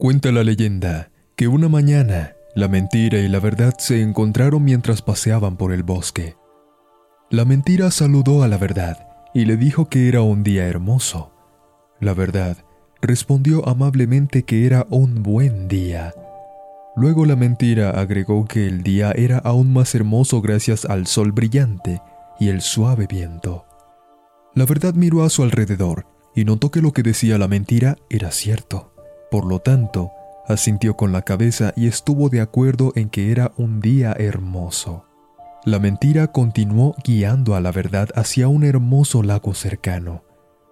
Cuenta la leyenda que una mañana la mentira y la verdad se encontraron mientras paseaban por el bosque. La mentira saludó a la verdad y le dijo que era un día hermoso. La verdad respondió amablemente que era un buen día. Luego la mentira agregó que el día era aún más hermoso gracias al sol brillante y el suave viento. La verdad miró a su alrededor y notó que lo que decía la mentira era cierto. Por lo tanto, asintió con la cabeza y estuvo de acuerdo en que era un día hermoso. La mentira continuó guiando a la verdad hacia un hermoso lago cercano.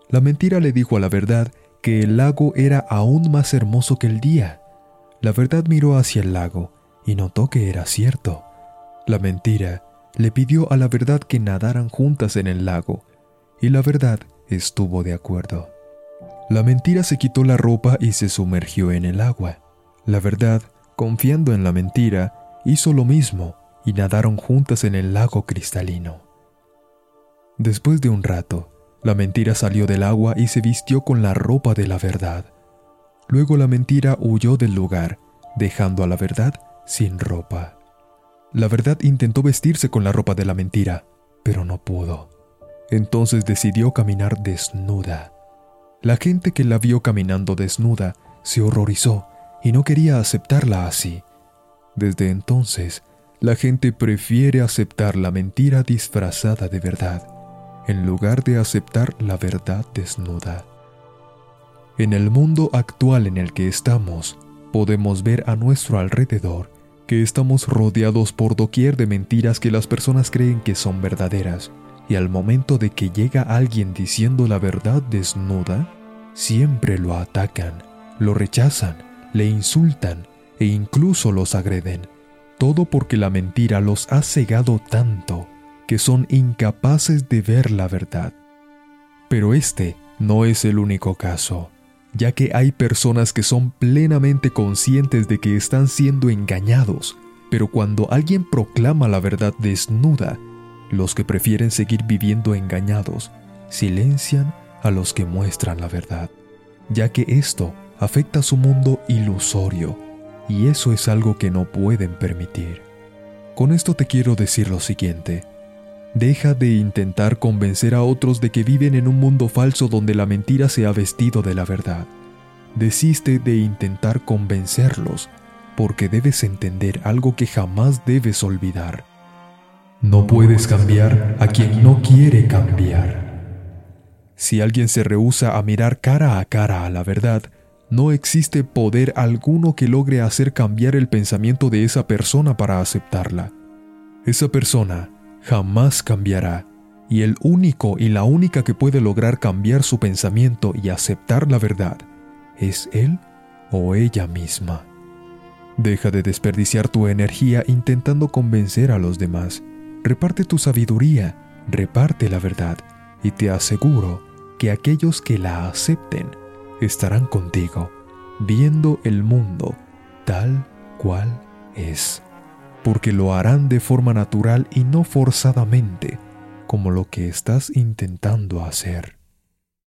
La mentira le dijo a la verdad que el lago era aún más hermoso que el día. La verdad miró hacia el lago y notó que era cierto. La mentira le pidió a la verdad que nadaran juntas en el lago, y la verdad estuvo de acuerdo. La mentira se quitó la ropa y se sumergió en el agua. La verdad, confiando en la mentira, hizo lo mismo y nadaron juntas en el lago cristalino. Después de un rato, la mentira salió del agua y se vistió con la ropa de la verdad. Luego la mentira huyó del lugar, dejando a la verdad sin ropa. La verdad intentó vestirse con la ropa de la mentira, pero no pudo. Entonces decidió caminar desnuda. La gente que la vio caminando desnuda se horrorizó y no quería aceptarla así. Desde entonces, la gente prefiere aceptar la mentira disfrazada de verdad en lugar de aceptar la verdad desnuda. En el mundo actual en el que estamos, podemos ver a nuestro alrededor que estamos rodeados por doquier de mentiras que las personas creen que son verdaderas, y al momento de que llega alguien diciendo la verdad desnuda, siempre lo atacan, lo rechazan, le insultan e incluso los agreden, todo porque la mentira los ha cegado tanto que son incapaces de ver la verdad. Pero este no es el único caso, ya que hay personas que son plenamente conscientes de que están siendo engañados, pero cuando alguien proclama la verdad desnuda, los que prefieren seguir viviendo engañados silencian a los que muestran la verdad, ya que esto afecta su mundo ilusorio, y eso es algo que no pueden permitir. Con esto te quiero decir lo siguiente, Deja de intentar convencer a otros de que viven en un mundo falso donde la mentira se ha vestido de la verdad. Desiste de intentar convencerlos, porque debes entender algo que jamás debes olvidar. No puedes cambiar a quien no quiere cambiar. Si alguien se rehúsa a mirar cara a cara a la verdad, no existe poder alguno que logre hacer cambiar el pensamiento de esa persona para aceptarla. Esa persona jamás cambiará, y el único y la única que puede lograr cambiar su pensamiento y aceptar la verdad es él o ella misma. Deja de desperdiciar tu energía intentando convencer a los demás. Reparte tu sabiduría, reparte la verdad, y te aseguro que aquellos que la acepten estarán contigo, viendo el mundo tal cual es porque lo harán de forma natural y no forzadamente, como lo que estás intentando hacer.